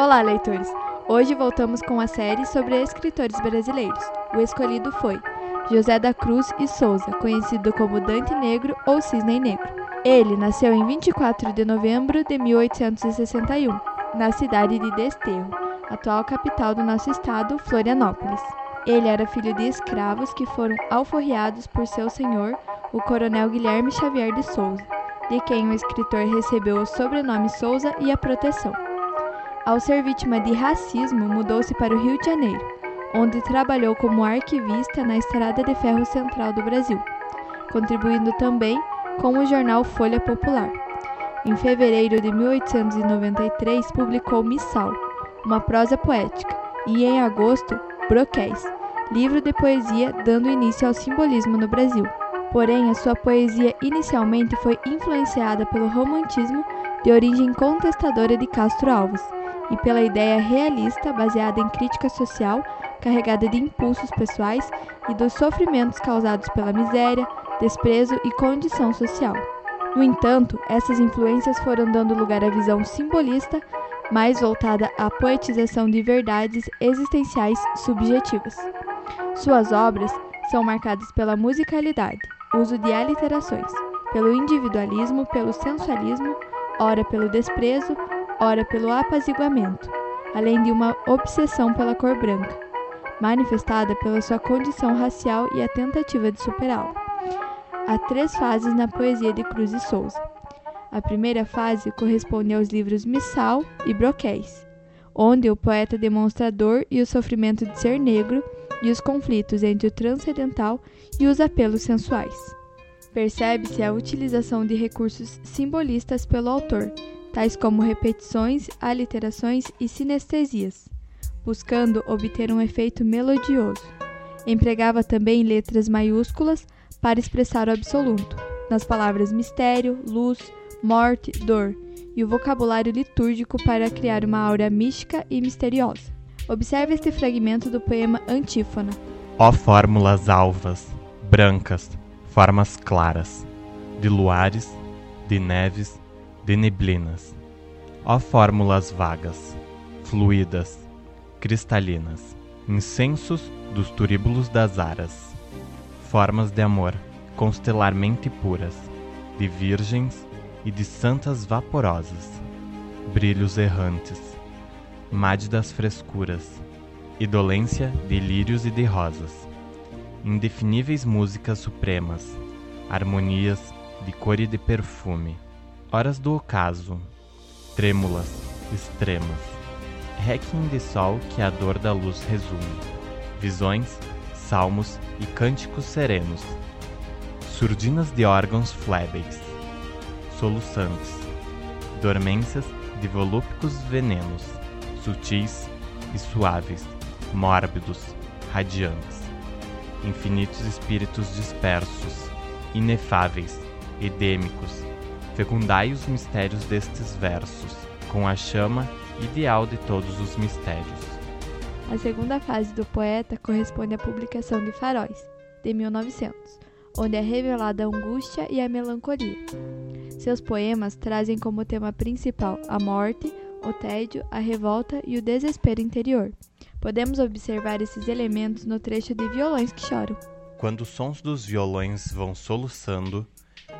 Olá, leitores! Hoje voltamos com a série sobre escritores brasileiros. O escolhido foi José da Cruz e Souza, conhecido como Dante Negro ou Cisne Negro. Ele nasceu em 24 de novembro de 1861, na cidade de Desterro, atual capital do nosso estado, Florianópolis. Ele era filho de escravos que foram alforriados por seu senhor, o coronel Guilherme Xavier de Souza, de quem o escritor recebeu o sobrenome Souza e a proteção. Ao ser vítima de racismo, mudou-se para o Rio de Janeiro, onde trabalhou como arquivista na Estrada de Ferro Central do Brasil, contribuindo também com o jornal Folha Popular. Em fevereiro de 1893, publicou Missal, uma prosa poética, e em agosto, Broquéis, livro de poesia dando início ao simbolismo no Brasil. Porém, a sua poesia inicialmente foi influenciada pelo romantismo de origem contestadora de Castro Alves e pela ideia realista baseada em crítica social, carregada de impulsos pessoais e dos sofrimentos causados pela miséria, desprezo e condição social. No entanto, essas influências foram dando lugar à visão simbolista, mais voltada à poetização de verdades existenciais subjetivas. Suas obras são marcadas pela musicalidade, uso de aliterações, pelo individualismo, pelo sensualismo, ora pelo desprezo, ora pelo apaziguamento, além de uma obsessão pela cor branca, manifestada pela sua condição racial e a tentativa de superá-la. Há três fases na poesia de Cruz e Souza. A primeira fase corresponde aos livros Missal e Broquéis, onde o poeta demonstra a dor e o sofrimento de ser negro e os conflitos entre o transcendental e os apelos sensuais. Percebe-se a utilização de recursos simbolistas pelo autor, tais como repetições, aliterações e sinestesias, buscando obter um efeito melodioso. Empregava também letras maiúsculas para expressar o absoluto, nas palavras mistério, luz, morte, dor, e o vocabulário litúrgico para criar uma aura mística e misteriosa. Observe este fragmento do poema Antífona. Ó fórmulas alvas, brancas, formas claras, de luares, de neves, de neblinas. Ó fórmulas vagas, fluídas, cristalinas, incensos dos turíbulos das aras. Formas de amor, constelarmente puras, de virgens e de santas vaporosas. Brilhos errantes, mádidas frescuras, idolência de lírios e de rosas. Indefiníveis músicas supremas, harmonias de cor e de perfume Horas do ocaso, trêmulas, extremas. Requiem de sol que a dor da luz resume. Visões, salmos e cânticos serenos. Surdinas de órgãos flébeis, soluçantes. Dormências de volúpicos venenos, sutis e suaves, mórbidos, radiantes. Infinitos espíritos dispersos, inefáveis, edêmicos, Fecundai os mistérios destes versos, com a chama ideal de todos os mistérios. A segunda fase do poeta corresponde à publicação de Faróis, de 1900, onde é revelada a angústia e a melancolia. Seus poemas trazem como tema principal a morte, o tédio, a revolta e o desespero interior. Podemos observar esses elementos no trecho de Violões que Choram. Quando os sons dos violões vão soluçando,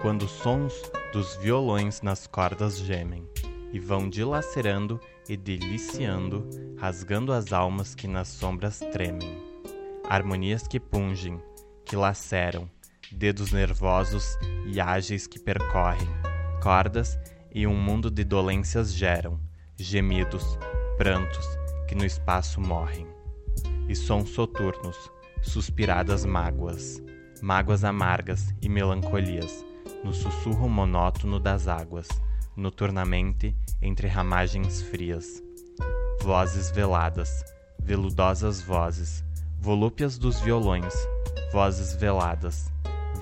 quando os sons dos violões nas cordas gemem e vão dilacerando e deliciando, rasgando as almas que nas sombras tremem. Harmonias que pungem, que laceram, dedos nervosos e ágeis que percorrem, cordas e um mundo de dolências geram, gemidos, prantos que no espaço morrem. E sons soturnos, suspiradas mágoas, mágoas amargas e melancolias no sussurro monótono das águas, noturnamente entre ramagens frias. Vozes veladas, veludosas vozes, volúpias dos violões, vozes veladas,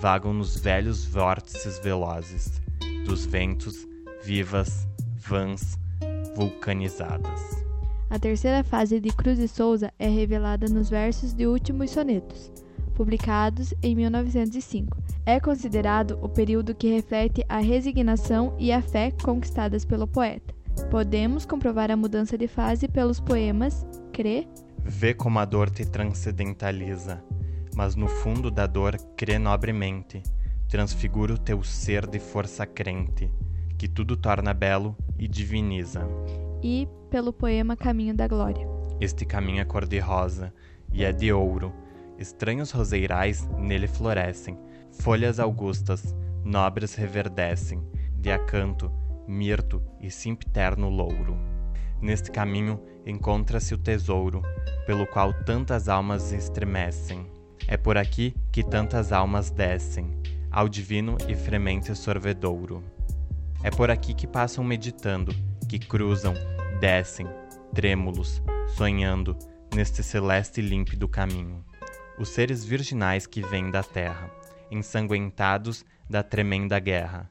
vagam nos velhos vórtices velozes dos ventos, vivas, vãs, vulcanizadas. A terceira fase de Cruz e Souza é revelada nos versos de Últimos Sonetos, publicados em 1905 é considerado o período que reflete a resignação e a fé conquistadas pelo poeta, Podemos comprovar a mudança de fase pelos poemas Crê, Vê como a dor te transcendentaliza, mas no fundo da dor crê nobremente, transfigura o teu ser de força crente, que tudo torna belo e diviniza. e pelo poema Caminho da Glória. Este caminho é cor-de-rosa e é de ouro. Estranhos roseirais nele florescem, folhas augustas, nobres reverdecem, de acanto, mirto e simpterno louro. Neste caminho encontra-se o tesouro, pelo qual tantas almas estremecem. É por aqui que tantas almas descem, ao divino e fremente sorvedouro. É por aqui que passam meditando, que cruzam, descem, trêmulos, sonhando, neste celeste e límpido caminho. Os seres virginais que vêm da terra, ensanguentados da tremenda guerra,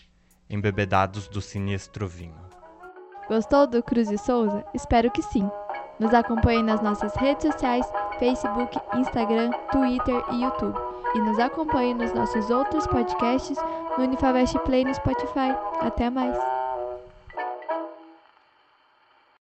embebedados do sinistro vinho. Gostou do Cruz e Souza? Espero que sim. Nos acompanhe nas nossas redes sociais, Facebook, Instagram, Twitter e YouTube. E nos acompanhe nos nossos outros podcasts no Unifavest Play no Spotify. Até mais!